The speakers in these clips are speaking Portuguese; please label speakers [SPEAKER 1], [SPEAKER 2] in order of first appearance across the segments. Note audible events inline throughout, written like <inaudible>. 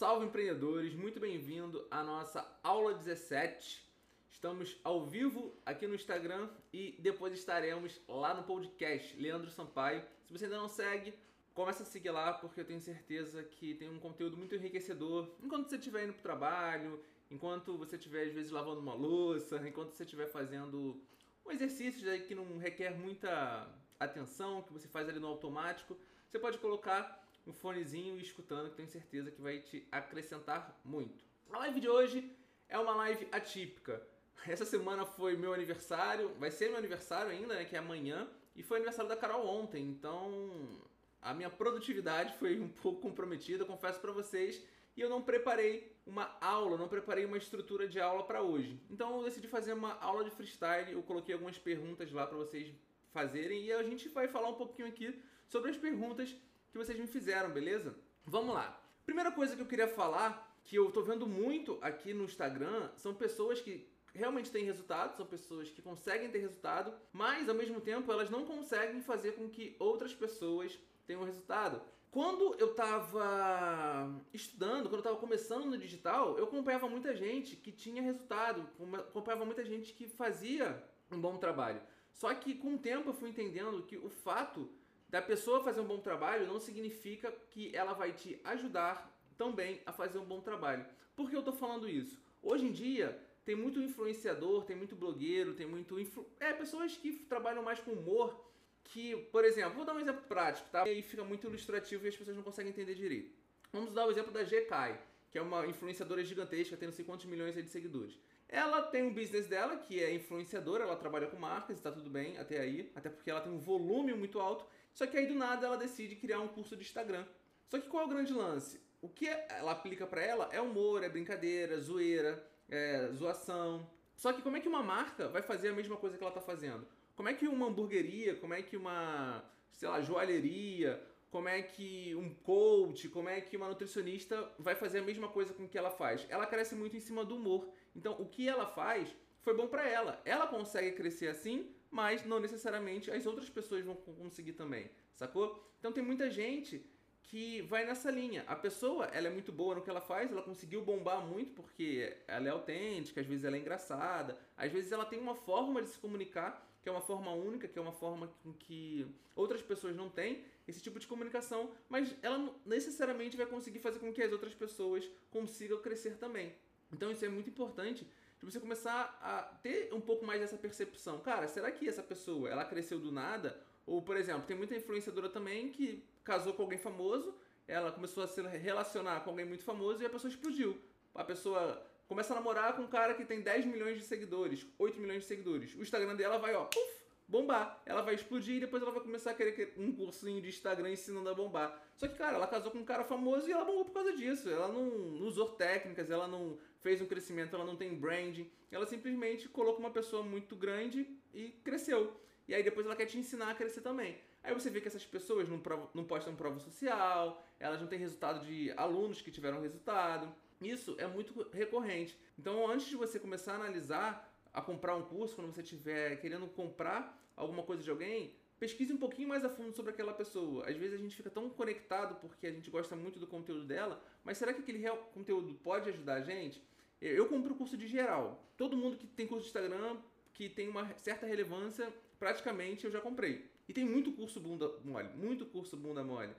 [SPEAKER 1] salve empreendedores, muito bem-vindo à nossa aula 17. Estamos ao vivo aqui no Instagram e depois estaremos lá no podcast Leandro Sampaio. Se você ainda não segue, começa a seguir lá porque eu tenho certeza que tem um conteúdo muito enriquecedor enquanto você estiver indo para o trabalho, enquanto você estiver às vezes lavando uma louça, enquanto você estiver fazendo um exercício que não requer muita atenção, que você faz ali no automático. Você pode colocar um fonezinho e escutando, que tenho certeza que vai te acrescentar muito. A live de hoje é uma live atípica. Essa semana foi meu aniversário, vai ser meu aniversário ainda, né, que é amanhã, e foi aniversário da Carol ontem, então a minha produtividade foi um pouco comprometida, confesso para vocês, e eu não preparei uma aula, não preparei uma estrutura de aula para hoje. Então eu decidi fazer uma aula de freestyle, eu coloquei algumas perguntas lá para vocês fazerem e a gente vai falar um pouquinho aqui sobre as perguntas que vocês me fizeram, beleza? Vamos lá. Primeira coisa que eu queria falar, que eu tô vendo muito aqui no Instagram, são pessoas que realmente têm resultado, são pessoas que conseguem ter resultado, mas ao mesmo tempo elas não conseguem fazer com que outras pessoas tenham resultado. Quando eu estava estudando, quando eu estava começando no digital, eu acompanhava muita gente que tinha resultado, acompanhava muita gente que fazia um bom trabalho. Só que com o tempo eu fui entendendo que o fato da pessoa fazer um bom trabalho não significa que ela vai te ajudar também a fazer um bom trabalho. Por que eu estou falando isso? Hoje em dia tem muito influenciador, tem muito blogueiro, tem muito influ... é pessoas que trabalham mais com humor que, por exemplo, vou dar um exemplo prático, tá? E aí fica muito ilustrativo e as pessoas não conseguem entender direito. Vamos dar o exemplo da GK, que é uma influenciadora gigantesca, tem não sei quantos milhões de seguidores. Ela tem um business dela, que é influenciadora, ela trabalha com marcas, está tudo bem até aí, até porque ela tem um volume muito alto. Só que aí do nada ela decide criar um curso de Instagram. Só que qual é o grande lance? O que ela aplica para ela é humor, é brincadeira, zoeira, é zoação. Só que como é que uma marca vai fazer a mesma coisa que ela está fazendo? Como é que uma hamburgueria, como é que uma, sei lá, joalheria, como é que um coach, como é que uma nutricionista vai fazer a mesma coisa com que ela faz? Ela cresce muito em cima do humor. Então, o que ela faz foi bom para ela. Ela consegue crescer assim, mas não necessariamente as outras pessoas vão conseguir também, sacou? Então tem muita gente que vai nessa linha. A pessoa, ela é muito boa no que ela faz, ela conseguiu bombar muito porque ela é autêntica, às vezes ela é engraçada, às vezes ela tem uma forma de se comunicar que é uma forma única, que é uma forma com que outras pessoas não têm esse tipo de comunicação, mas ela necessariamente vai conseguir fazer com que as outras pessoas consigam crescer também. Então isso é muito importante de você começar a ter um pouco mais dessa percepção. Cara, será que essa pessoa, ela cresceu do nada? Ou, por exemplo, tem muita influenciadora também que casou com alguém famoso, ela começou a se relacionar com alguém muito famoso e a pessoa explodiu. A pessoa começa a namorar com um cara que tem 10 milhões de seguidores, 8 milhões de seguidores. O Instagram dela vai, ó, puf, bombar. Ela vai explodir e depois ela vai começar a querer um cursinho de Instagram ensinando a bombar. Só que, cara, ela casou com um cara famoso e ela bombou por causa disso. Ela não, não usou técnicas, ela não fez um crescimento, ela não tem branding. Ela simplesmente colocou uma pessoa muito grande e cresceu. E aí depois ela quer te ensinar a crescer também. Aí você vê que essas pessoas não, prova, não postam prova social, elas não têm resultado de alunos que tiveram resultado. Isso é muito recorrente. Então, antes de você começar a analisar, a comprar um curso, quando você estiver querendo comprar alguma coisa de alguém, pesquise um pouquinho mais a fundo sobre aquela pessoa. Às vezes a gente fica tão conectado porque a gente gosta muito do conteúdo dela, mas será que aquele conteúdo pode ajudar a gente? Eu compro o curso de geral. Todo mundo que tem curso de Instagram, que tem uma certa relevância, praticamente eu já comprei. E tem muito curso bunda mole, muito curso bunda mole.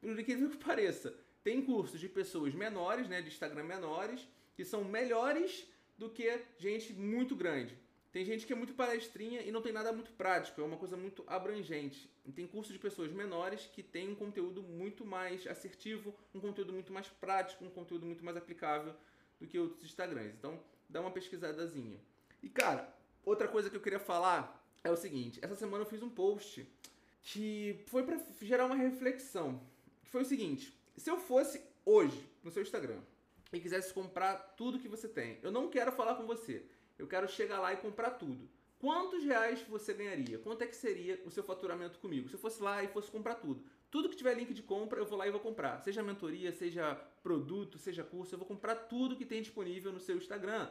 [SPEAKER 1] Por incrível que pareça, tem cursos de pessoas menores, né, de Instagram menores, que são melhores do que gente muito grande. Tem gente que é muito palestrinha e não tem nada muito prático, é uma coisa muito abrangente. E tem cursos de pessoas menores que têm um conteúdo muito mais assertivo, um conteúdo muito mais prático, um conteúdo muito mais aplicável do que outros Instagrams. Então, dá uma pesquisadazinha. E cara, outra coisa que eu queria falar é o seguinte: essa semana eu fiz um post que foi para gerar uma reflexão. Que foi o seguinte: se eu fosse hoje no seu Instagram e quisesse comprar tudo que você tem, eu não quero falar com você. Eu quero chegar lá e comprar tudo. Quantos reais você ganharia? Quanto é que seria o seu faturamento comigo? Se eu fosse lá e fosse comprar tudo. Tudo que tiver link de compra, eu vou lá e vou comprar. Seja mentoria, seja produto, seja curso, eu vou comprar tudo que tem disponível no seu Instagram.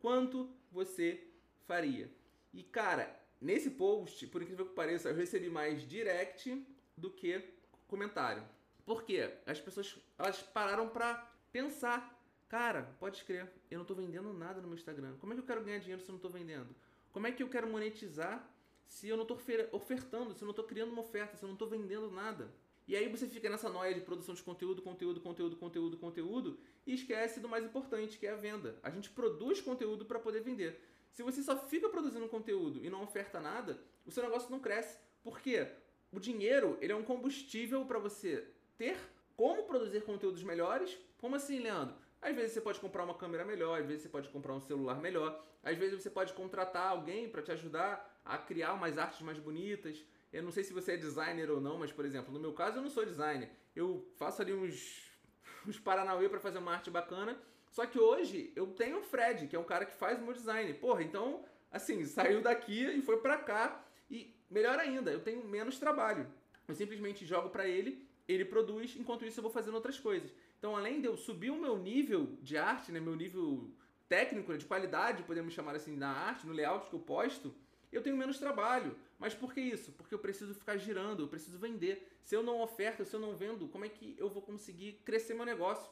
[SPEAKER 1] Quanto você faria? E cara, nesse post, por incrível que pareça, eu recebi mais direct do que comentário. Por quê? As pessoas elas pararam para pensar. Cara, pode escrever, eu não estou vendendo nada no meu Instagram. Como é que eu quero ganhar dinheiro se eu não estou vendendo? Como é que eu quero monetizar se eu não estou ofertando, se eu não estou criando uma oferta, se eu não estou vendendo nada? E aí você fica nessa noia de produção de conteúdo, conteúdo, conteúdo, conteúdo, conteúdo e esquece do mais importante, que é a venda. A gente produz conteúdo para poder vender. Se você só fica produzindo conteúdo e não oferta nada, o seu negócio não cresce. Por quê? O dinheiro, ele é um combustível para você ter como produzir conteúdos melhores. Como assim, Leandro? Às vezes você pode comprar uma câmera melhor, às vezes você pode comprar um celular melhor, às vezes você pode contratar alguém para te ajudar a criar umas artes mais bonitas. Eu não sei se você é designer ou não, mas por exemplo, no meu caso eu não sou designer. Eu faço ali uns, <laughs> uns Paranauê para fazer uma arte bacana. Só que hoje eu tenho o Fred, que é um cara que faz o meu design. Porra, então, assim, <laughs> saiu daqui e foi para cá. E melhor ainda, eu tenho menos trabalho. Eu simplesmente jogo para ele, ele produz, enquanto isso eu vou fazendo outras coisas. Então, além de eu subir o meu nível de arte, né, meu nível técnico, né, de qualidade, podemos chamar assim, na arte, no layout que eu posto, eu tenho menos trabalho. Mas por que isso? Porque eu preciso ficar girando, eu preciso vender. Se eu não oferto, se eu não vendo, como é que eu vou conseguir crescer meu negócio?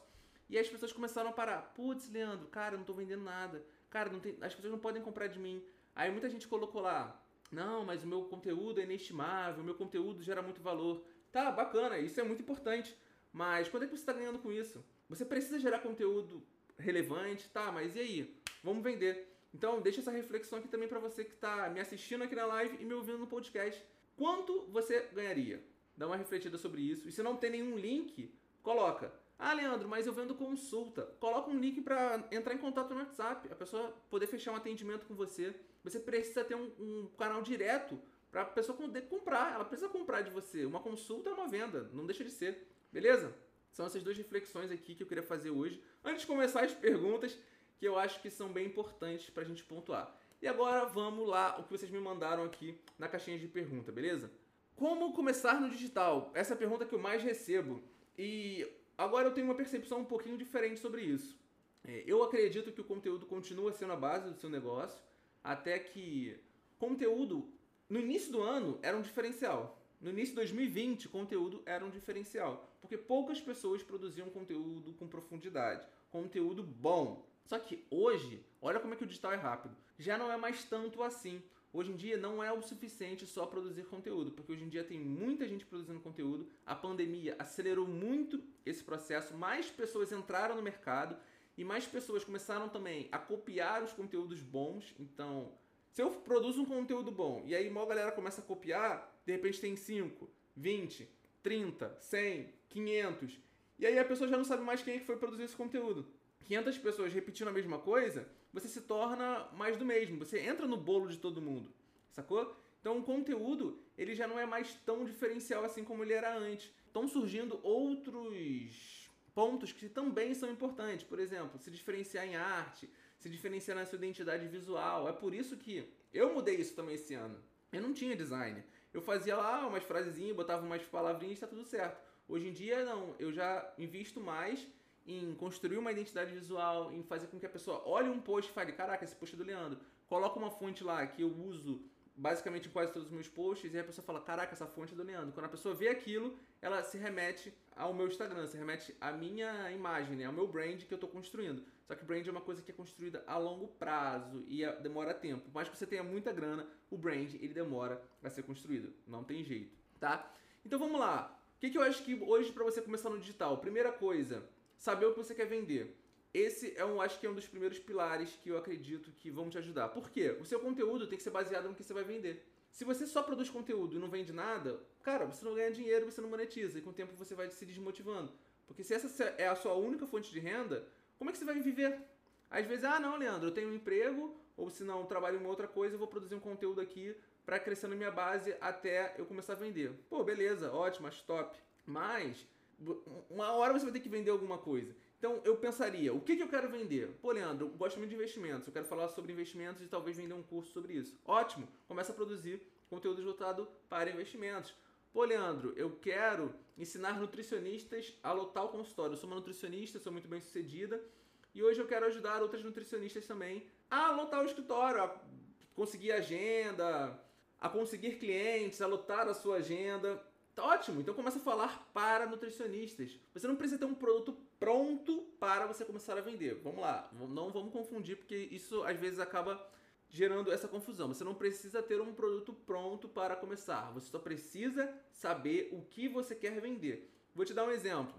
[SPEAKER 1] E aí as pessoas começaram a parar. Putz, Leandro, cara, eu não tô vendendo nada. Cara, tem, as pessoas não podem comprar de mim. Aí muita gente colocou lá, não, mas o meu conteúdo é inestimável, o meu conteúdo gera muito valor. Tá, bacana, isso é muito importante. Mas quando é que você está ganhando com isso? Você precisa gerar conteúdo relevante, tá? Mas e aí? Vamos vender. Então, deixa essa reflexão aqui também para você que está me assistindo aqui na live e me ouvindo no podcast. Quanto você ganharia? Dá uma refletida sobre isso. E se não tem nenhum link, coloca. Ah, Leandro, mas eu vendo consulta. Coloca um link para entrar em contato no WhatsApp, a pessoa poder fechar um atendimento com você. Você precisa ter um, um canal direto para a pessoa poder comprar. Ela precisa comprar de você. Uma consulta é uma venda, não deixa de ser. Beleza? São essas duas reflexões aqui que eu queria fazer hoje. Antes de começar as perguntas, que eu acho que são bem importantes para a gente pontuar. E agora vamos lá, o que vocês me mandaram aqui na caixinha de pergunta, beleza? Como começar no digital? Essa é a pergunta que eu mais recebo. E agora eu tenho uma percepção um pouquinho diferente sobre isso. É, eu acredito que o conteúdo continua sendo a base do seu negócio, até que conteúdo no início do ano era um diferencial. No início de 2020, conteúdo era um diferencial, porque poucas pessoas produziam conteúdo com profundidade, conteúdo bom. Só que hoje, olha como é que o digital é rápido. Já não é mais tanto assim. Hoje em dia não é o suficiente só produzir conteúdo, porque hoje em dia tem muita gente produzindo conteúdo. A pandemia acelerou muito esse processo, mais pessoas entraram no mercado e mais pessoas começaram também a copiar os conteúdos bons. Então, se eu produzo um conteúdo bom e aí uma galera começa a copiar, de repente tem 5, 20, 30, 100, 500. E aí a pessoa já não sabe mais quem é que foi produzir esse conteúdo. 500 pessoas repetindo a mesma coisa, você se torna mais do mesmo. Você entra no bolo de todo mundo, sacou? Então o conteúdo, ele já não é mais tão diferencial assim como ele era antes. Estão surgindo outros pontos que também são importantes. Por exemplo, se diferenciar em arte, se diferenciar na sua identidade visual. É por isso que eu mudei isso também esse ano. Eu não tinha design. Eu fazia lá umas frasezinhas, botava umas palavrinhas e tá tudo certo. Hoje em dia, não. Eu já invisto mais em construir uma identidade visual, em fazer com que a pessoa olhe um post e fale, caraca, esse post é do Leandro. Coloca uma fonte lá que eu uso basicamente em quase todos os meus posts e aí a pessoa fala, caraca, essa fonte é do Leandro. Quando a pessoa vê aquilo, ela se remete ao meu Instagram, se remete à minha imagem, né? ao meu brand que eu estou construindo. Só que brand é uma coisa que é construída a longo prazo e demora tempo. Mais que você tenha muita grana, o brand ele demora a ser construído. Não tem jeito, tá? Então vamos lá. O que, que eu acho que hoje para você começar no digital? Primeira coisa, saber o que você quer vender. Esse é um, acho que é um dos primeiros pilares que eu acredito que vão te ajudar. Por quê? O seu conteúdo tem que ser baseado no que você vai vender. Se você só produz conteúdo e não vende nada, cara, você não ganha dinheiro, você não monetiza e com o tempo você vai se desmotivando. Porque se essa é a sua única fonte de renda, como é que você vai viver? Às vezes, ah, não, Leandro, eu tenho um emprego, ou se não, trabalho em uma outra coisa, eu vou produzir um conteúdo aqui para crescer na minha base até eu começar a vender. Pô, beleza, ótimo, acho top. Mas uma hora você vai ter que vender alguma coisa. Então eu pensaria, o que, que eu quero vender? Pô, Leandro, eu gosto muito de investimentos, eu quero falar sobre investimentos e talvez vender um curso sobre isso. Ótimo, começa a produzir conteúdo voltado para investimentos. Pô, Leandro, eu quero ensinar nutricionistas a lotar o consultório. Eu sou uma nutricionista, sou muito bem sucedida e hoje eu quero ajudar outras nutricionistas também a lotar o escritório, a conseguir agenda, a conseguir clientes, a lotar a sua agenda. Ótimo, então começa a falar para nutricionistas. Você não precisa ter um produto pronto para você começar a vender. Vamos lá, não vamos confundir, porque isso às vezes acaba gerando essa confusão. Você não precisa ter um produto pronto para começar. Você só precisa saber o que você quer vender. Vou te dar um exemplo.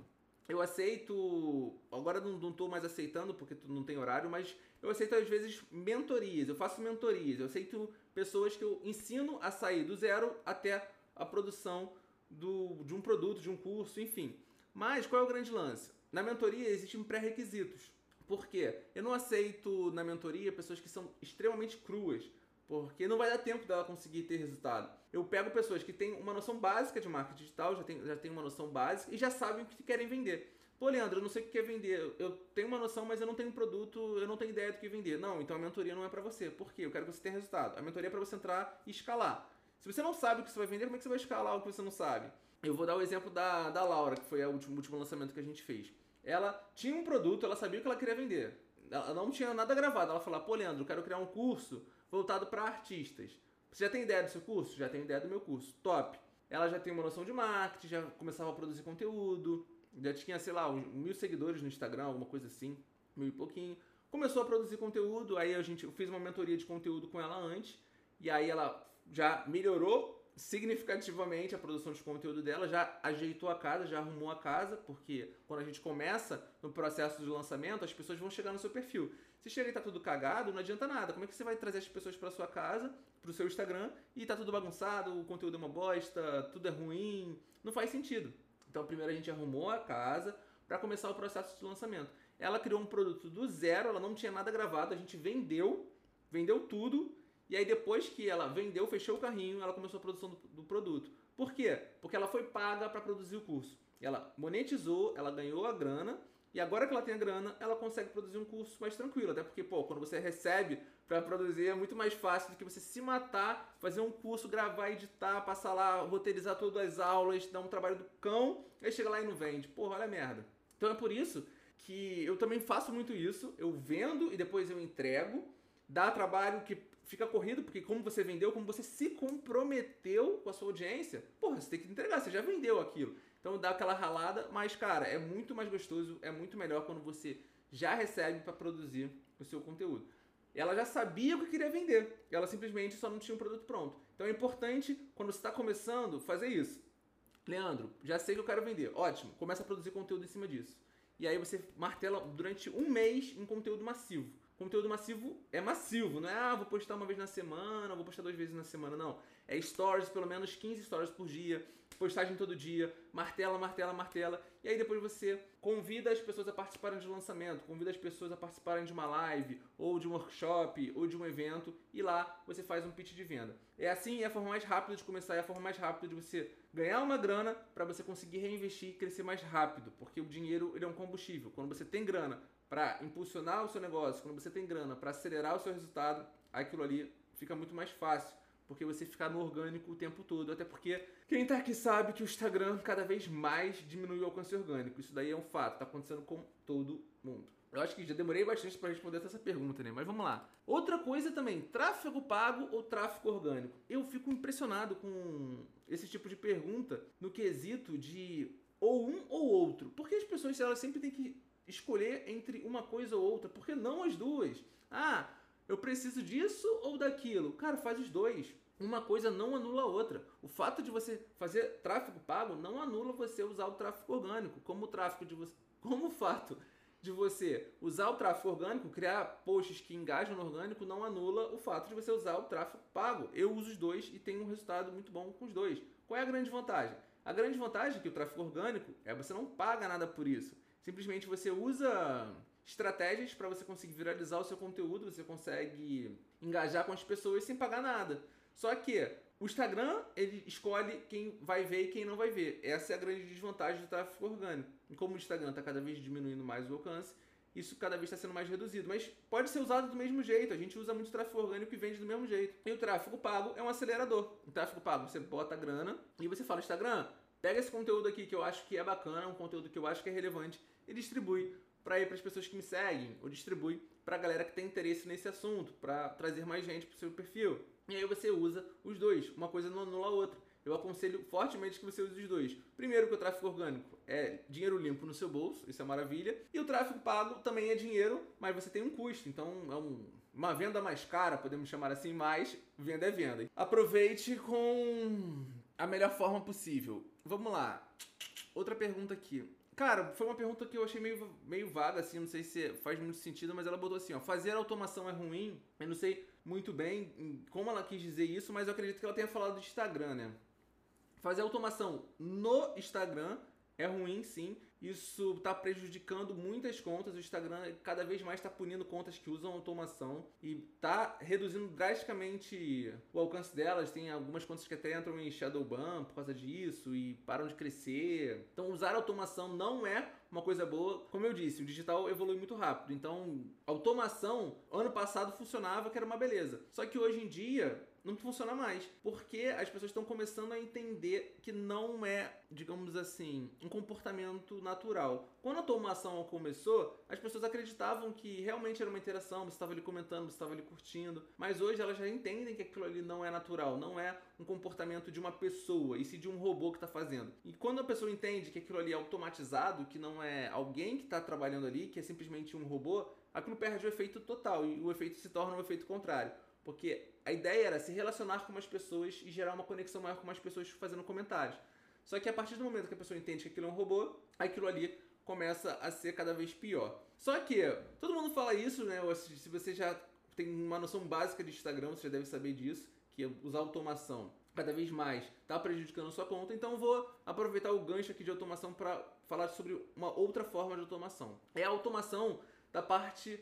[SPEAKER 1] Eu aceito, agora não estou mais aceitando porque não tem horário, mas eu aceito às vezes mentorias. Eu faço mentorias. Eu aceito pessoas que eu ensino a sair do zero até a produção do, de um produto, de um curso, enfim. Mas qual é o grande lance? Na mentoria existem pré-requisitos. Por quê? Eu não aceito na mentoria pessoas que são extremamente cruas, porque não vai dar tempo dela conseguir ter resultado. Eu pego pessoas que têm uma noção básica de marketing digital, já tem, já tem uma noção básica e já sabem o que querem vender. Pô, Leandro, eu não sei o que quer vender. Eu tenho uma noção, mas eu não tenho produto, eu não tenho ideia do que vender. Não, então a mentoria não é para você. Por quê? Eu quero que você tenha resultado. A mentoria é para você entrar e escalar. Se você não sabe o que você vai vender, como é que você vai escalar o que você não sabe? Eu vou dar o exemplo da, da Laura, que foi o último, último lançamento que a gente fez. Ela tinha um produto, ela sabia o que ela queria vender. Ela não tinha nada gravado. Ela falou: pô, Leandro, eu quero criar um curso voltado para artistas. Você já tem ideia do seu curso? Já tenho ideia do meu curso. Top. Ela já tem uma noção de marketing, já começava a produzir conteúdo, já tinha, sei lá, mil seguidores no Instagram, alguma coisa assim, mil e pouquinho. Começou a produzir conteúdo, aí a gente eu fiz uma mentoria de conteúdo com ela antes, e aí ela já melhorou significativamente a produção de conteúdo dela, já ajeitou a casa, já arrumou a casa, porque quando a gente começa no processo de lançamento, as pessoas vão chegar no seu perfil. Se chega e tá tudo cagado, não adianta nada. Como é que você vai trazer as pessoas para sua casa, para o seu Instagram, e tá tudo bagunçado, o conteúdo é uma bosta, tudo é ruim? Não faz sentido. Então, primeiro a gente arrumou a casa para começar o processo de lançamento. Ela criou um produto do zero, ela não tinha nada gravado, a gente vendeu, vendeu tudo e aí depois que ela vendeu, fechou o carrinho, ela começou a produção do, do produto. Por quê? Porque ela foi paga para produzir o curso. Ela monetizou, ela ganhou a grana e agora que ela tem a grana, ela consegue produzir um curso mais tranquilo. Até porque, pô, quando você recebe para produzir é muito mais fácil do que você se matar, fazer um curso, gravar, editar, passar lá, roteirizar todas as aulas, dar um trabalho do cão, aí chega lá e não vende. Porra, olha a merda. Então é por isso que eu também faço muito isso. Eu vendo e depois eu entrego. Dá trabalho que fica corrido, porque como você vendeu, como você se comprometeu com a sua audiência, porra, você tem que entregar, você já vendeu aquilo. Então dá aquela ralada, mas cara, é muito mais gostoso, é muito melhor quando você já recebe para produzir o seu conteúdo. Ela já sabia o que queria vender, ela simplesmente só não tinha um produto pronto. Então é importante, quando você está começando, fazer isso. Leandro, já sei que eu quero vender. Ótimo, começa a produzir conteúdo em cima disso. E aí você martela durante um mês em conteúdo massivo conteúdo massivo é massivo, não é ah, vou postar uma vez na semana, vou postar duas vezes na semana, não. É stories, pelo menos 15 stories por dia, postagem todo dia, martela, martela, martela. E aí depois você convida as pessoas a participarem de um lançamento, convida as pessoas a participarem de uma live, ou de um workshop, ou de um evento, e lá você faz um pitch de venda. É assim, é a forma mais rápida de começar, é a forma mais rápida de você ganhar uma grana para você conseguir reinvestir e crescer mais rápido, porque o dinheiro ele é um combustível. Quando você tem grana para impulsionar o seu negócio, quando você tem grana para acelerar o seu resultado, aquilo ali fica muito mais fácil, porque você fica no orgânico o tempo todo, até porque quem está aqui sabe que o Instagram cada vez mais diminui o alcance orgânico. Isso daí é um fato, está acontecendo com todo mundo. Eu acho que já demorei bastante para responder essa pergunta, né? Mas vamos lá. Outra coisa também, tráfego pago ou tráfego orgânico? Eu fico impressionado com esse tipo de pergunta no quesito de ou um ou outro. Porque as pessoas elas sempre têm que escolher entre uma coisa ou outra, porque não as duas? Ah, eu preciso disso ou daquilo? Cara, faz os dois. Uma coisa não anula a outra. O fato de você fazer tráfego pago não anula você usar o tráfego orgânico, como o tráfego de você, <laughs> como o fato de você usar o tráfego orgânico, criar posts que engajam no orgânico, não anula o fato de você usar o tráfego pago. Eu uso os dois e tenho um resultado muito bom com os dois. Qual é a grande vantagem? A grande vantagem é que o tráfego orgânico é você não paga nada por isso. Simplesmente você usa estratégias para você conseguir viralizar o seu conteúdo, você consegue engajar com as pessoas sem pagar nada. Só que o Instagram, ele escolhe quem vai ver e quem não vai ver. Essa é a grande desvantagem do tráfego orgânico. E como o Instagram está cada vez diminuindo mais o alcance, isso cada vez está sendo mais reduzido. Mas pode ser usado do mesmo jeito. A gente usa muito tráfego orgânico e vende do mesmo jeito. E o tráfego pago é um acelerador. O tráfego pago, você bota a grana e você fala, Instagram, pega esse conteúdo aqui que eu acho que é bacana, um conteúdo que eu acho que é relevante e distribui para ir para as pessoas que me seguem, ou distribui para a galera que tem interesse nesse assunto, para trazer mais gente para o seu perfil. E aí você usa os dois, uma coisa não anula a outra. eu aconselho fortemente que você use os dois. Primeiro que o tráfego orgânico é dinheiro limpo no seu bolso, isso é maravilha. E o tráfego pago também é dinheiro, mas você tem um custo, então é um, uma venda mais cara, podemos chamar assim, mas venda é venda. Aproveite com a melhor forma possível. Vamos lá. Outra pergunta aqui. Cara, foi uma pergunta que eu achei meio, meio vaga, assim, não sei se faz muito sentido, mas ela botou assim, ó, fazer automação é ruim? Eu não sei muito bem como ela quis dizer isso, mas eu acredito que ela tenha falado do Instagram, né? Fazer automação no Instagram é ruim, sim. Isso está prejudicando muitas contas. O Instagram cada vez mais está punindo contas que usam automação e está reduzindo drasticamente o alcance delas. Tem algumas contas que até entram em shadow ban por causa disso e param de crescer. Então, usar automação não é uma coisa boa. Como eu disse, o digital evolui muito rápido. Então, automação, ano passado funcionava, que era uma beleza. Só que hoje em dia, não funciona mais. Porque as pessoas estão começando a entender que não é, digamos assim, um comportamento natural. Quando a automação começou, as pessoas acreditavam que realmente era uma interação, você estava ali comentando, você estava ali curtindo. Mas hoje elas já entendem que aquilo ali não é natural, não é um comportamento de uma pessoa, e sim de um robô que está fazendo. E quando a pessoa entende que aquilo ali é automatizado, que não é alguém que está trabalhando ali, que é simplesmente um robô, aquilo perde o efeito total e o efeito se torna um efeito contrário. Porque a ideia era se relacionar com mais pessoas e gerar uma conexão maior com mais pessoas fazendo comentários. Só que a partir do momento que a pessoa entende que aquilo é um robô, aquilo ali começa a ser cada vez pior. Só que todo mundo fala isso, né? Se você já tem uma noção básica de Instagram, você já deve saber disso, que usar automação cada vez mais está prejudicando a sua conta. Então vou aproveitar o gancho aqui de automação para falar sobre uma outra forma de automação. É a automação da parte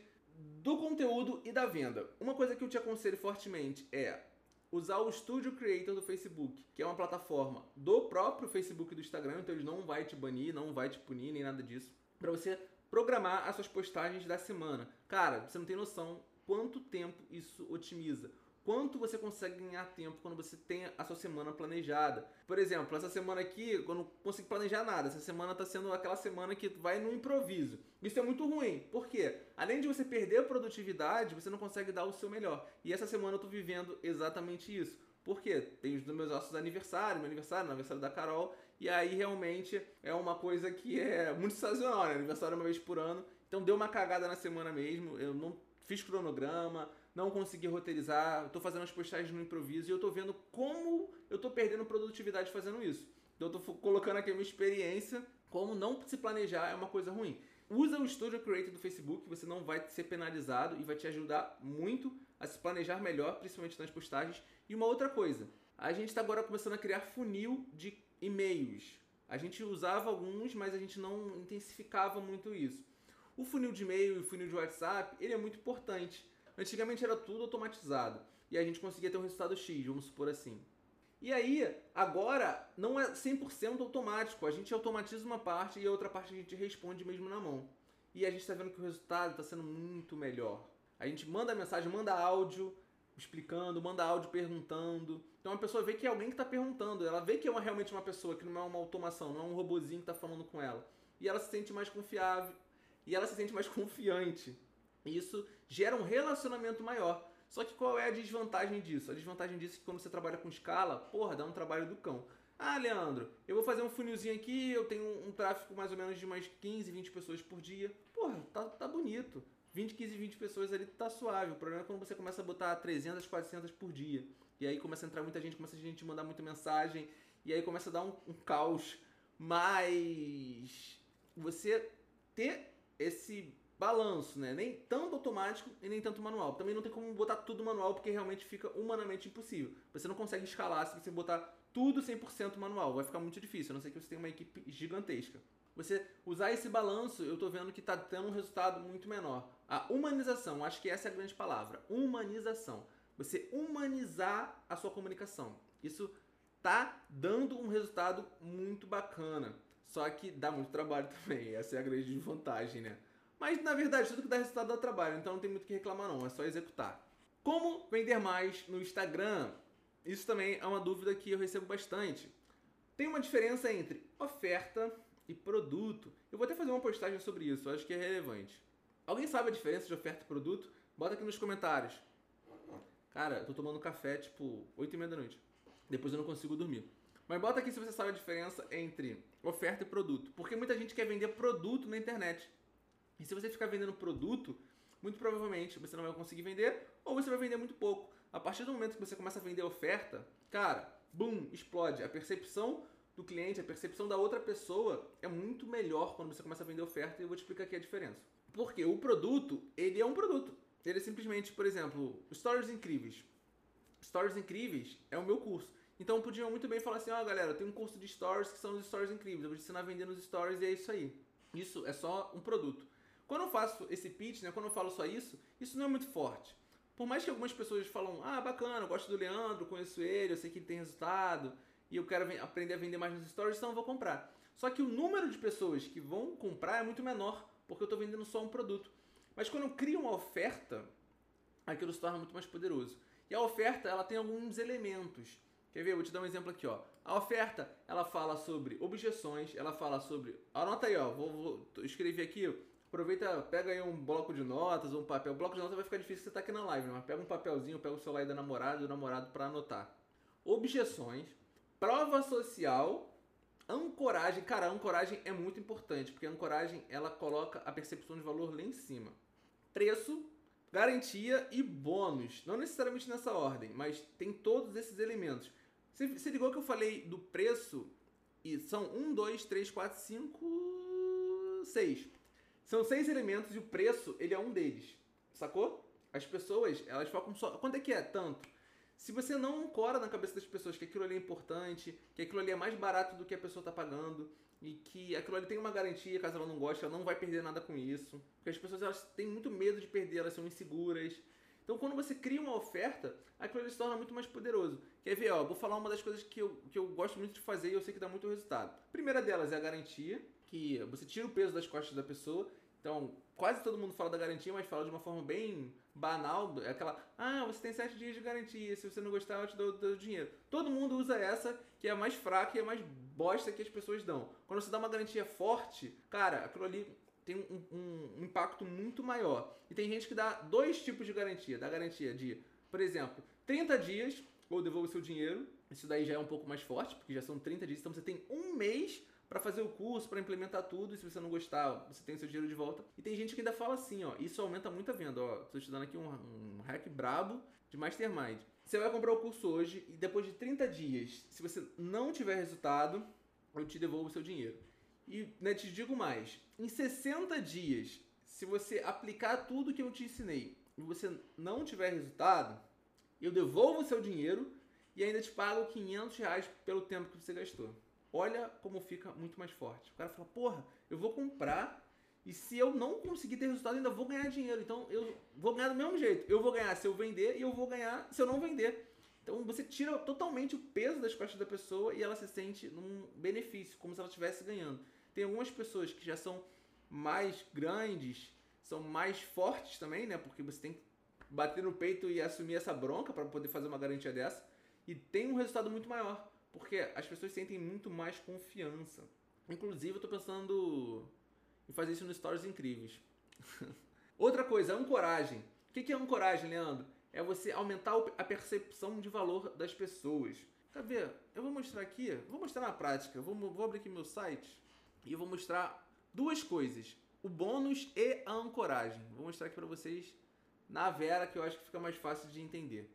[SPEAKER 1] do conteúdo e da venda. Uma coisa que eu te aconselho fortemente é usar o Studio Creator do Facebook, que é uma plataforma do próprio Facebook e do Instagram, então ele não vai te banir, não vai te punir, nem nada disso, para você programar as suas postagens da semana. Cara, você não tem noção quanto tempo isso otimiza quanto você consegue ganhar tempo quando você tem a sua semana planejada. Por exemplo, essa semana aqui eu não consigo planejar nada. Essa semana está sendo aquela semana que vai no improviso. Isso é muito ruim. Por quê? Além de você perder a produtividade, você não consegue dar o seu melhor. E essa semana eu estou vivendo exatamente isso. Por quê? Tem os meus nossos aniversários, meu aniversário, aniversário da Carol, e aí realmente é uma coisa que é muito sazonal, né? Aniversário uma vez por ano. Então deu uma cagada na semana mesmo, eu não fiz cronograma, não consegui roteirizar, estou fazendo as postagens no improviso e eu estou vendo como eu estou perdendo produtividade fazendo isso. Então eu estou colocando aqui a minha experiência, como não se planejar é uma coisa ruim. Usa o Studio Creator do Facebook, você não vai ser penalizado e vai te ajudar muito a se planejar melhor, principalmente nas postagens. E uma outra coisa, a gente está agora começando a criar funil de e-mails. A gente usava alguns, mas a gente não intensificava muito isso. O funil de e-mail e o funil de WhatsApp, ele é muito importante. Antigamente era tudo automatizado e a gente conseguia ter um resultado X, vamos supor assim. E aí, agora não é 100% automático. A gente automatiza uma parte e a outra parte a gente responde mesmo na mão. E a gente está vendo que o resultado está sendo muito melhor. A gente manda mensagem, manda áudio explicando, manda áudio perguntando. Então a pessoa vê que é alguém que está perguntando. Ela vê que é uma, realmente uma pessoa, que não é uma automação, não é um robozinho que está falando com ela. E ela se sente mais confiável. E ela se sente mais <laughs> confiante. Isso gera um relacionamento maior. Só que qual é a desvantagem disso? A desvantagem disso é que quando você trabalha com escala, porra, dá um trabalho do cão. Ah, Leandro, eu vou fazer um funilzinho aqui, eu tenho um, tráfego mais ou menos de umas 15, 20 pessoas por dia. Porra, tá, tá bonito. 20, 15, 20 pessoas ali tá suave. O problema é quando você começa a botar 300, 400 por dia. E aí começa a entrar muita gente, começa a gente mandar muita mensagem. E aí começa a dar um, um caos. Mas você ter esse balanço, né? Nem tanto automático e nem tanto manual. Também não tem como botar tudo manual porque realmente fica humanamente impossível. Você não consegue escalar se você botar tudo 100% manual. Vai ficar muito difícil, a não ser que você tenha uma equipe gigantesca. Você usar esse balanço, eu tô vendo que tá tendo um resultado muito menor. A humanização, acho que essa é a grande palavra. Humanização. Você humanizar a sua comunicação. Isso tá dando um resultado muito bacana. Só que dá muito trabalho <laughs> também. Essa é a grande desvantagem, né? Mas na verdade, tudo que dá resultado dá trabalho, então não tem muito o que reclamar, não, é só executar. Como vender mais no Instagram? Isso também é uma dúvida que eu recebo bastante. Tem uma diferença entre oferta e produto. Eu vou até fazer uma postagem sobre isso, acho que é relevante. Alguém sabe a diferença de oferta e produto? Bota aqui nos comentários. Cara, eu tô tomando café tipo 8 e meia da noite. Depois eu não consigo dormir. Mas bota aqui se você sabe a diferença entre oferta e produto. Porque muita gente quer vender produto na internet. E se você ficar vendendo produto, muito provavelmente você não vai conseguir vender ou você vai vender muito pouco. A partir do momento que você começa a vender oferta, cara, boom, explode. A percepção do cliente, a percepção da outra pessoa é muito melhor quando você começa a vender oferta e eu vou te explicar aqui a diferença. Porque o produto, ele é um produto. Ele é simplesmente, por exemplo, Stories Incríveis. Stories Incríveis é o meu curso. Então podiam muito bem falar assim, ó oh, galera, eu tenho um curso de Stories que são os Stories Incríveis. Eu vou te ensinar a vender nos Stories e é isso aí. Isso é só um produto. Quando eu faço esse pitch, né, quando eu falo só isso, isso não é muito forte. Por mais que algumas pessoas falam, ah, bacana, eu gosto do Leandro, conheço ele, eu sei que ele tem resultado, e eu quero aprender a vender mais nos stories, então eu vou comprar. Só que o número de pessoas que vão comprar é muito menor, porque eu estou vendendo só um produto. Mas quando eu crio uma oferta, aquilo se torna muito mais poderoso. E a oferta, ela tem alguns elementos. Quer ver? Eu vou te dar um exemplo aqui, ó. A oferta, ela fala sobre objeções, ela fala sobre... Anota aí, ó. Vou, vou escrever aqui Aproveita, pega aí um bloco de notas um papel. O bloco de notas vai ficar difícil você tá aqui na live, mas pega um papelzinho, pega o celular aí da namorada do namorado para anotar. Objeções, prova social, ancoragem. Cara, a ancoragem é muito importante, porque a ancoragem ela coloca a percepção de valor lá em cima. Preço, garantia e bônus. Não necessariamente nessa ordem, mas tem todos esses elementos. Você, você ligou que eu falei do preço? E são 1, 2, 3, 4, 5, 6. São seis elementos e o preço, ele é um deles. Sacou? As pessoas, elas focam só. Quanto é que é? Tanto. Se você não cora na cabeça das pessoas que aquilo ali é importante, que aquilo ali é mais barato do que a pessoa está pagando, e que aquilo ali tem uma garantia, caso ela não goste, ela não vai perder nada com isso. Porque as pessoas elas têm muito medo de perder, elas são inseguras. Então, quando você cria uma oferta, aquilo ali se torna muito mais poderoso. Quer ver? Ó, vou falar uma das coisas que eu, que eu gosto muito de fazer e eu sei que dá muito resultado. A primeira delas é a garantia que você tira o peso das costas da pessoa. Então, quase todo mundo fala da garantia, mas fala de uma forma bem banal. É aquela, ah, você tem sete dias de garantia, se você não gostar, eu te dou, dou dinheiro. Todo mundo usa essa, que é a mais fraca e a mais bosta que as pessoas dão. Quando você dá uma garantia forte, cara, aquilo ali tem um, um, um impacto muito maior. E tem gente que dá dois tipos de garantia. Dá garantia de, por exemplo, 30 dias, ou devolve o seu dinheiro. Isso daí já é um pouco mais forte, porque já são 30 dias. Então você tem um mês para fazer o curso, para implementar tudo, e se você não gostar, você tem seu dinheiro de volta. E tem gente que ainda fala assim, ó, isso aumenta muito a venda, ó. Tô te dando aqui um, um hack brabo de Mastermind. Você vai comprar o curso hoje e depois de 30 dias, se você não tiver resultado, eu te devolvo o seu dinheiro. E né, te digo mais, em 60 dias, se você aplicar tudo que eu te ensinei e você não tiver resultado, eu devolvo o seu dinheiro e ainda te pago 500 reais pelo tempo que você gastou olha como fica muito mais forte. O cara fala, porra, eu vou comprar e se eu não conseguir ter resultado, ainda vou ganhar dinheiro. Então eu vou ganhar do mesmo jeito. Eu vou ganhar se eu vender e eu vou ganhar se eu não vender. Então você tira totalmente o peso das costas da pessoa e ela se sente num benefício, como se ela estivesse ganhando. Tem algumas pessoas que já são mais grandes, são mais fortes também, né? Porque você tem que bater no peito e assumir essa bronca para poder fazer uma garantia dessa. E tem um resultado muito maior. Porque as pessoas sentem muito mais confiança. Inclusive, eu tô pensando em fazer isso nos stories incríveis. <laughs> Outra coisa, ancoragem. O que é ancoragem, Leandro? É você aumentar a percepção de valor das pessoas. Quer ver? Eu vou mostrar aqui, vou mostrar na prática. Vou, vou abrir aqui meu site e eu vou mostrar duas coisas: o bônus e a ancoragem. Vou mostrar aqui para vocês na Vera, que eu acho que fica mais fácil de entender.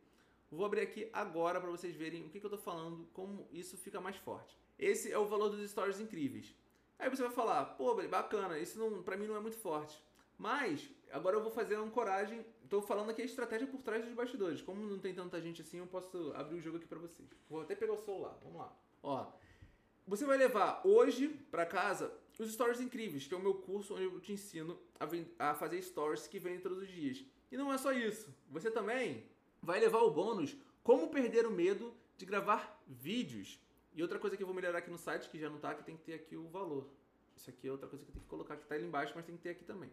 [SPEAKER 1] Vou abrir aqui agora para vocês verem o que, que eu estou falando, como isso fica mais forte. Esse é o valor dos stories incríveis. Aí você vai falar, pô, bacana, isso não, para mim não é muito forte. Mas, agora eu vou fazer uma ancoragem. Estou falando aqui a estratégia por trás dos bastidores. Como não tem tanta gente assim, eu posso abrir o jogo aqui para vocês. Vou até pegar o celular, vamos lá. Ó, você vai levar hoje para casa os stories incríveis, que é o meu curso onde eu te ensino a, a fazer stories que vendem todos os dias. E não é só isso. Você também vai levar o bônus Como Perder o Medo de Gravar Vídeos. E outra coisa que eu vou melhorar aqui no site, que já não tá, que tem que ter aqui o valor. Isso aqui é outra coisa que tenho que colocar, que tá ali embaixo, mas tem que ter aqui também.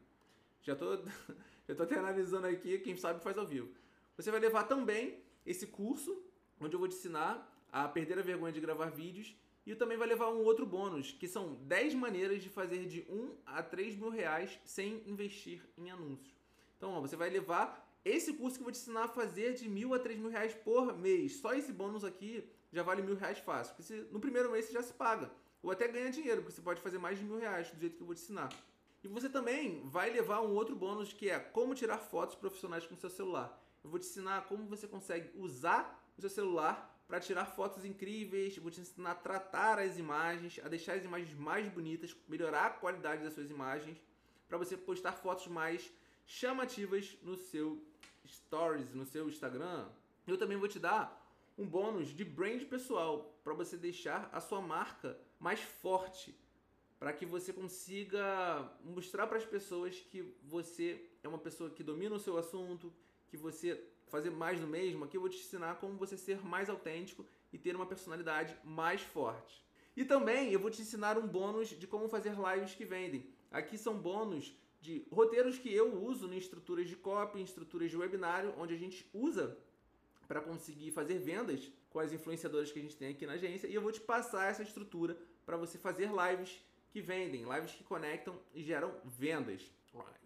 [SPEAKER 1] Já tô, <laughs> já tô até analisando aqui, quem sabe faz ao vivo. Você vai levar também esse curso, onde eu vou te ensinar a perder a vergonha de gravar vídeos. E também vai levar um outro bônus, que são 10 maneiras de fazer de 1 a 3 mil reais sem investir em anúncios. Então, ó, você vai levar esse curso que eu vou te ensinar a fazer de mil a três mil reais por mês. Só esse bônus aqui já vale mil reais fácil. Porque se, no primeiro mês você já se paga. Ou até ganha dinheiro, porque você pode fazer mais de mil reais do jeito que eu vou te ensinar. E você também vai levar um outro bônus que é como tirar fotos profissionais com seu celular. Eu vou te ensinar como você consegue usar o seu celular para tirar fotos incríveis, vou te ensinar a tratar as imagens, a deixar as imagens mais bonitas, melhorar a qualidade das suas imagens, para você postar fotos mais chamativas no seu stories, no seu Instagram. Eu também vou te dar um bônus de brand pessoal para você deixar a sua marca mais forte, para que você consiga mostrar para as pessoas que você é uma pessoa que domina o seu assunto, que você fazer mais do mesmo, aqui eu vou te ensinar como você ser mais autêntico e ter uma personalidade mais forte. E também eu vou te ensinar um bônus de como fazer lives que vendem. Aqui são bônus de roteiros que eu uso em estruturas de copy, em estruturas de webinário, onde a gente usa para conseguir fazer vendas com as influenciadoras que a gente tem aqui na agência. E eu vou te passar essa estrutura para você fazer lives que vendem, lives que conectam e geram vendas.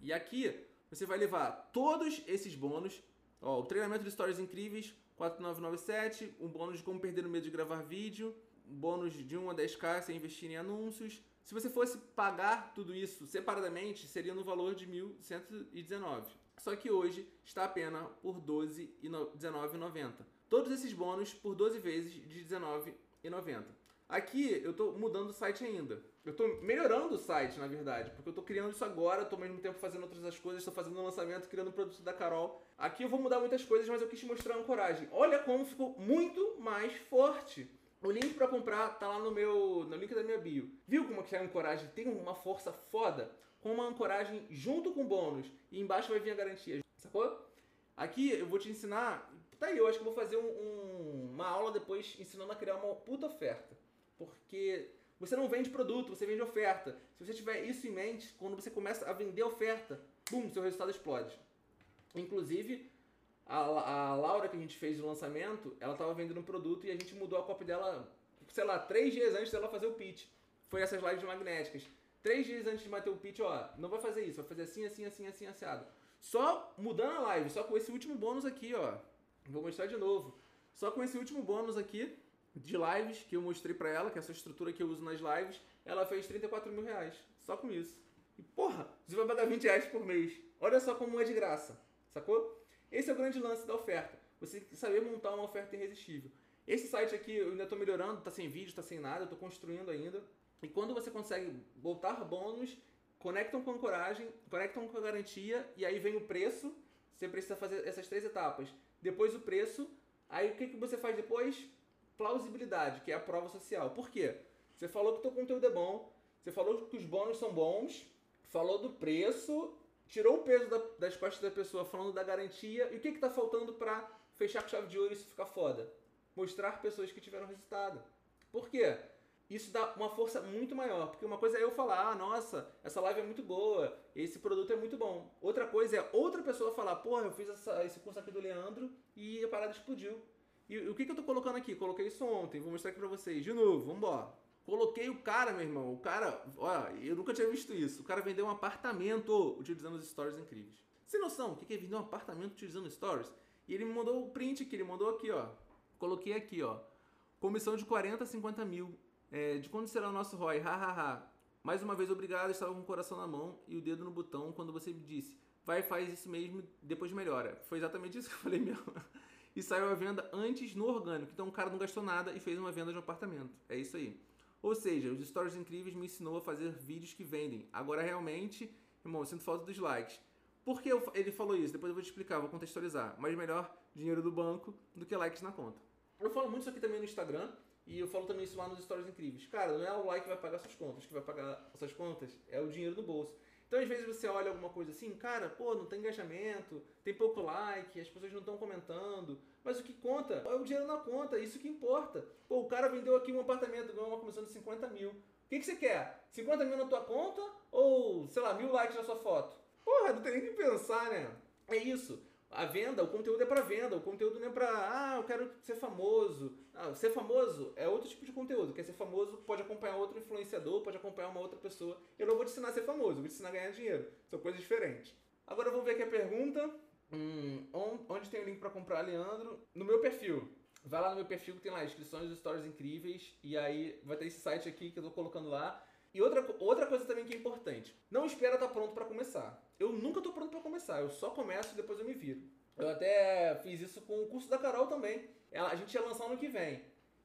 [SPEAKER 1] E aqui você vai levar todos esses bônus Ó, o treinamento de stories incríveis, 4997, um bônus de como perder o medo de gravar vídeo, um bônus de 1 a 10k sem investir em anúncios. Se você fosse pagar tudo isso separadamente, seria no valor de 1.119. Só que hoje está apenas por R$ 12,19,90. Todos esses bônus por 12 vezes de R$19,90. Aqui eu estou mudando o site ainda. Eu estou melhorando o site, na verdade, porque eu estou criando isso agora, estou ao mesmo tempo fazendo outras coisas, estou fazendo um lançamento, criando o produto da Carol. Aqui eu vou mudar muitas coisas, mas eu quis te mostrar uma coragem. Olha como ficou muito mais forte. O link para comprar tá lá no meu, no link da minha bio. Viu como que é a ancoragem tem uma força foda? Com uma ancoragem junto com bônus e embaixo vai vir a garantia, sacou? Aqui eu vou te ensinar. Tá aí, eu acho que vou fazer um, um, uma aula depois ensinando a criar uma puta oferta. Porque você não vende produto, você vende oferta. Se você tiver isso em mente, quando você começa a vender oferta, bum, seu resultado explode. Inclusive, a, a Laura que a gente fez o lançamento, ela estava vendendo um produto e a gente mudou a copy dela, sei lá, três dias antes dela fazer o pitch. Foi essas lives magnéticas. Três dias antes de bater o pitch, ó, não vai fazer isso, vai fazer assim, assim, assim, assim, assado. Só mudando a live, só com esse último bônus aqui, ó. Vou mostrar de novo. Só com esse último bônus aqui, de lives que eu mostrei para ela, que é essa estrutura que eu uso nas lives, ela fez 34 mil reais. Só com isso. E porra, você vai pagar 20 reais por mês. Olha só como é de graça. Sacou? Esse é o grande lance da oferta. Você saber montar uma oferta irresistível. Esse site aqui eu ainda estou melhorando, tá sem vídeo, tá sem nada, tô construindo ainda. E quando você consegue botar bônus, conectam com coragem, conectam com a garantia, e aí vem o preço. Você precisa fazer essas três etapas. Depois o preço. Aí o que, que você faz depois? plausibilidade, que é a prova social. Por quê? Você falou que o teu conteúdo é bom, você falou que os bônus são bons, falou do preço, tirou o peso da, das costas da pessoa falando da garantia. E o que está faltando para fechar com chave de ouro e isso ficar foda? Mostrar pessoas que tiveram resultado. Por quê? Isso dá uma força muito maior. Porque uma coisa é eu falar, ah, nossa, essa live é muito boa, esse produto é muito bom. Outra coisa é outra pessoa falar, porra, eu fiz essa, esse curso aqui do Leandro e a parada explodiu. E o que, que eu tô colocando aqui? Coloquei isso ontem, vou mostrar aqui pra vocês. De novo, vambora. Coloquei o cara, meu irmão. O cara, olha, eu nunca tinha visto isso. O cara vendeu um apartamento utilizando os stories incríveis. Sem noção, o que, é vender um apartamento utilizando stories? E ele me mandou o print que ele mandou aqui, ó. Coloquei aqui, ó. Comissão de 40 a 50 mil. É, de quando será o nosso ROI? Hahaha. Mais uma vez, obrigado. Estava com o coração na mão e o dedo no botão quando você me disse. Vai, faz isso mesmo, depois melhora. Foi exatamente isso que eu falei mesmo e saiu a venda antes no orgânico. Então o cara não gastou nada e fez uma venda de um apartamento. É isso aí. Ou seja, os stories incríveis me ensinou a fazer vídeos que vendem. Agora realmente, irmão, eu sinto falta dos likes. Por que ele falou isso? Depois eu vou te explicar, vou contextualizar. Mas melhor dinheiro do banco do que likes na conta. Eu falo muito isso aqui também no Instagram e eu falo também isso lá nos stories incríveis. Cara, não é o like que vai pagar suas contas, que vai pagar suas contas é o dinheiro do bolso. Então, às vezes você olha alguma coisa assim, cara, pô, não tem engajamento, tem pouco like, as pessoas não estão comentando. Mas o que conta é o dinheiro na conta, isso que importa. Pô, o cara vendeu aqui um apartamento, ganhou uma comissão de 50 mil. O que, que você quer? 50 mil na tua conta ou, sei lá, mil likes na sua foto? Porra, não tem nem que pensar, né? É isso. A venda, o conteúdo é para venda, o conteúdo não é para, ah, eu quero ser famoso. Ah, ser famoso é outro tipo de conteúdo. Quer ser famoso, pode acompanhar outro influenciador, pode acompanhar uma outra pessoa. Eu não vou te ensinar a ser famoso, vou te ensinar a ganhar dinheiro. São coisas diferentes. Agora eu vou ver aqui a pergunta. Hum, onde tem o link para comprar, Leandro? No meu perfil. vai lá no meu perfil que tem lá inscrições dos stories incríveis. E aí vai ter esse site aqui que eu tô colocando lá. E outra, outra coisa também que é importante: não espera estar tá pronto para começar. Eu nunca tô pronto para começar, eu só começo e depois eu me viro. Eu até fiz isso com o curso da Carol também. Ela, a gente ia lançar ano que vem.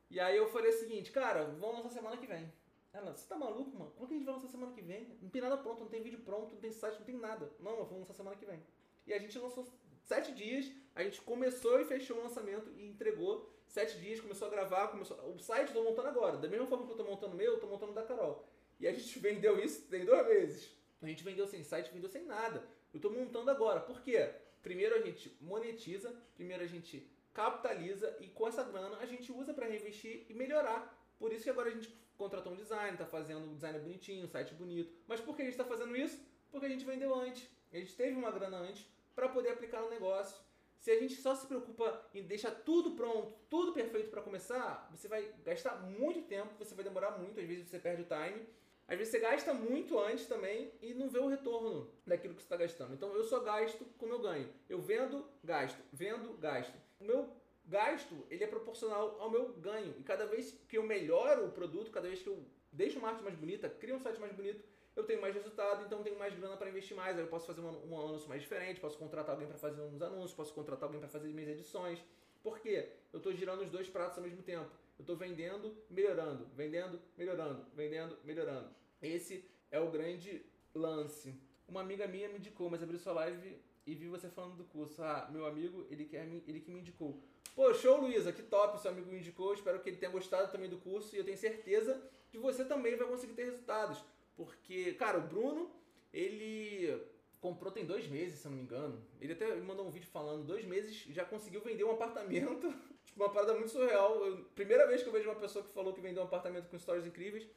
[SPEAKER 1] E aí eu falei o seguinte, cara, vamos lançar semana que vem. Ela, você tá maluco, mano? Como que a gente vai lançar semana que vem? Não tem nada pronto, não tem vídeo pronto, não tem site, não tem nada. Não, vamos lançar semana que vem. E a gente lançou sete dias, a gente começou e fechou o lançamento e entregou. Sete dias, começou a gravar, começou. O site eu tô montando agora. Da mesma forma que eu tô montando o meu, eu tô montando o da Carol. E a gente <laughs> vendeu isso tem dois meses. A gente vendeu sem site, vendeu sem nada. Eu tô montando agora. Por quê? Primeiro a gente monetiza, primeiro a gente capitaliza e com essa grana a gente usa para reinvestir e melhorar. Por isso que agora a gente contratou um design, tá fazendo um design bonitinho, um site bonito. Mas por que a gente está fazendo isso? Porque a gente vendeu antes. A gente teve uma grana antes para poder aplicar no negócio. Se a gente só se preocupa em deixar tudo pronto, tudo perfeito para começar, você vai gastar muito tempo, você vai demorar muito, às vezes você perde o time. Às vezes você gasta muito antes também e não vê o retorno daquilo que você está gastando. Então eu só gasto como eu ganho. Eu vendo, gasto, vendo, gasto. O meu gasto ele é proporcional ao meu ganho. E cada vez que eu melhoro o produto, cada vez que eu deixo uma arte mais bonita, crio um site mais bonito, eu tenho mais resultado, então tenho mais grana para investir mais. Aí eu posso fazer um, um anúncio mais diferente, posso contratar alguém para fazer uns anúncios, posso contratar alguém para fazer minhas edições. Por quê? Eu estou girando os dois pratos ao mesmo tempo. Eu estou vendendo, melhorando, vendendo, melhorando, vendendo, melhorando. Esse é o grande lance. Uma amiga minha me indicou, mas abriu sua live e vi você falando do curso. Ah, meu amigo, ele, quer, ele que me indicou. Pô, show, Luísa, que top, seu amigo me indicou. Espero que ele tenha gostado também do curso e eu tenho certeza que você também vai conseguir ter resultados. Porque, cara, o Bruno, ele comprou tem dois meses, se eu não me engano. Ele até me mandou um vídeo falando, dois meses já conseguiu vender um apartamento. <laughs> tipo, uma parada muito surreal. Eu, primeira vez que eu vejo uma pessoa que falou que vendeu um apartamento com stories incríveis.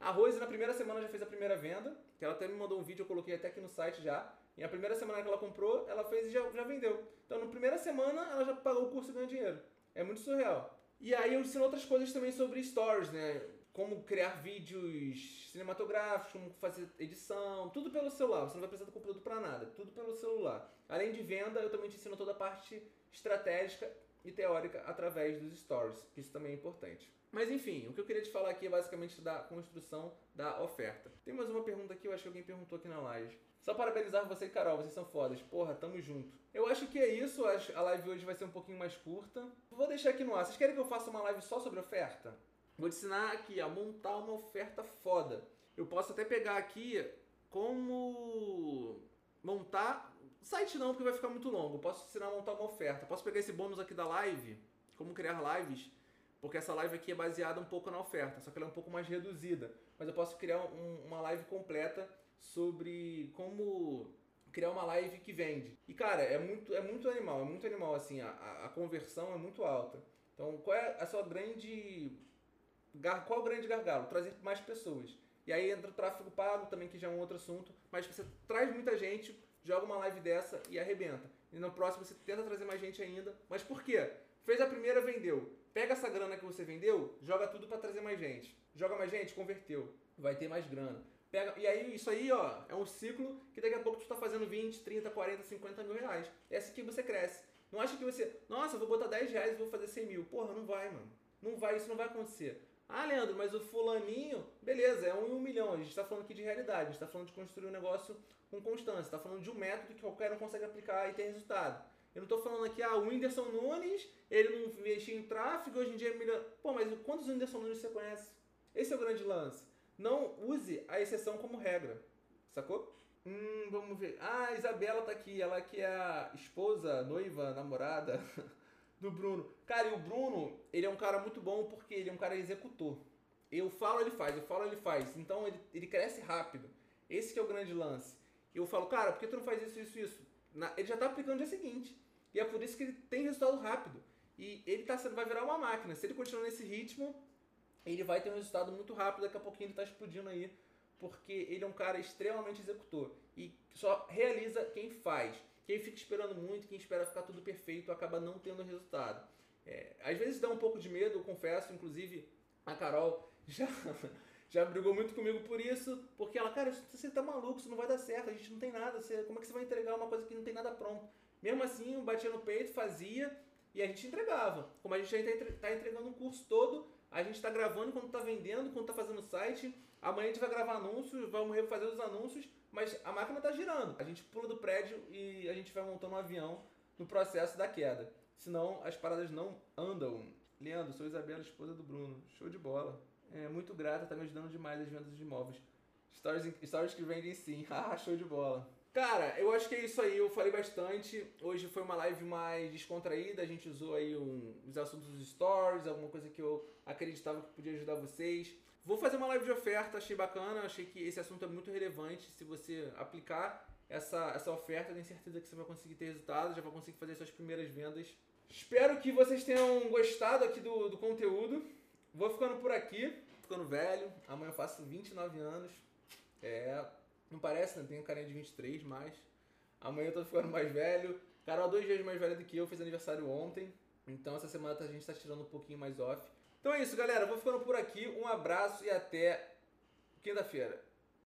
[SPEAKER 1] A Rose, na primeira semana, já fez a primeira venda, que ela até me mandou um vídeo, eu coloquei até aqui no site já. E a primeira semana que ela comprou, ela fez e já, já vendeu. Então, na primeira semana, ela já pagou o curso e ganhou dinheiro. É muito surreal. E aí eu ensino outras coisas também sobre stories, né? Como criar vídeos cinematográficos, como fazer edição, tudo pelo celular. Você não vai precisar do computador para nada, tudo pelo celular. Além de venda, eu também te ensino toda a parte estratégica e teórica através dos stories, que isso também é importante. Mas enfim, o que eu queria te falar aqui é basicamente da construção da oferta. Tem mais uma pergunta aqui, eu acho que alguém perguntou aqui na live. Só parabenizar você e Carol, vocês são fodas. Porra, tamo junto. Eu acho que é isso, a live hoje vai ser um pouquinho mais curta. Vou deixar aqui no ar. Vocês querem que eu faça uma live só sobre oferta? Vou te ensinar aqui a montar uma oferta foda. Eu posso até pegar aqui como montar. Site não, porque vai ficar muito longo. Eu posso ensinar a montar uma oferta. Posso pegar esse bônus aqui da live, como criar lives porque essa live aqui é baseada um pouco na oferta, só que ela é um pouco mais reduzida. Mas eu posso criar um, uma live completa sobre como criar uma live que vende. E cara, é muito, é muito animal, é muito animal assim, a, a conversão é muito alta. Então, qual é a sua grande qual é o grande gargalo? Trazer mais pessoas. E aí entra o tráfego pago também, que já é um outro assunto, mas você traz muita gente, joga uma live dessa e arrebenta. E no próximo você tenta trazer mais gente ainda. Mas por quê? Fez a primeira, vendeu. Pega essa grana que você vendeu, joga tudo para trazer mais gente. Joga mais gente, converteu. Vai ter mais grana. Pega, e aí, isso aí, ó, é um ciclo que daqui a pouco tu tá fazendo 20, 30, 40, 50 mil reais. É assim que você cresce. Não acha que você, nossa, vou botar 10 reais e vou fazer 100 mil. Porra, não vai, mano. Não vai, isso não vai acontecer. Ah, Leandro, mas o fulaninho, beleza, é um em um milhão. A gente está falando aqui de realidade, a gente está falando de construir um negócio com constância, está falando de um método que qualquer um consegue aplicar e ter resultado. Eu não estou falando aqui, ah, o Whindersson Nunes, ele não investiu em tráfego, hoje em dia é melhor. Pô, mas quantos Whindersson Nunes você conhece? Esse é o grande lance. Não use a exceção como regra. Sacou? Hum, vamos ver. Ah, a Isabela tá aqui. Ela que é a esposa, noiva, namorada <laughs> do Bruno. Cara, e o Bruno, ele é um cara muito bom porque ele é um cara executor. Eu falo, ele faz. Eu falo, ele faz. Então ele, ele cresce rápido. Esse que é o grande lance. Eu falo, cara, por que tu não faz isso, isso, isso? Na, ele já tá aplicando no dia seguinte. E é por isso que ele tem resultado rápido. E ele tá, vai virar uma máquina. Se ele continuar nesse ritmo, ele vai ter um resultado muito rápido. Daqui a pouquinho ele está explodindo aí. Porque ele é um cara extremamente executor. E só realiza quem faz. Quem fica esperando muito, quem espera ficar tudo perfeito, acaba não tendo resultado. É, às vezes dá um pouco de medo, eu confesso. Inclusive, a Carol já, já brigou muito comigo por isso. Porque ela, cara, você tá maluco, isso não vai dar certo. A gente não tem nada. Você, como é que você vai entregar uma coisa que não tem nada pronto? Mesmo assim, eu batia no peito, fazia e a gente entregava. Como a gente já está entregando um curso todo, a gente está gravando quando está vendendo, quando está fazendo o site. Amanhã a gente vai gravar anúncios, vamos refazer os anúncios, mas a máquina está girando. A gente pula do prédio e a gente vai montando um avião no processo da queda. Senão as paradas não andam. Leandro, sou Isabela, esposa do Bruno. Show de bola. É muito grata, tá me ajudando demais as vendas de imóveis. Stories, stories que vendem sim. <laughs> Ah, show de bola. Cara, eu acho que é isso aí, eu falei bastante. Hoje foi uma live mais descontraída, a gente usou aí um, os assuntos dos stories, alguma coisa que eu acreditava que podia ajudar vocês. Vou fazer uma live de oferta, achei bacana, achei que esse assunto é muito relevante. Se você aplicar essa, essa oferta, tenho certeza que você vai conseguir ter resultados, já vai conseguir fazer suas primeiras vendas. Espero que vocês tenham gostado aqui do, do conteúdo. Vou ficando por aqui, ficando velho. Amanhã eu faço 29 anos. É, não parece, né? Tenho carinha de 23, mas amanhã eu tô ficando mais velho. Carol, dois dias mais velha do que eu, fez aniversário ontem. Então essa semana a gente tá tirando um pouquinho mais off. Então é isso, galera. Vou ficando por aqui. Um abraço e até quinta-feira.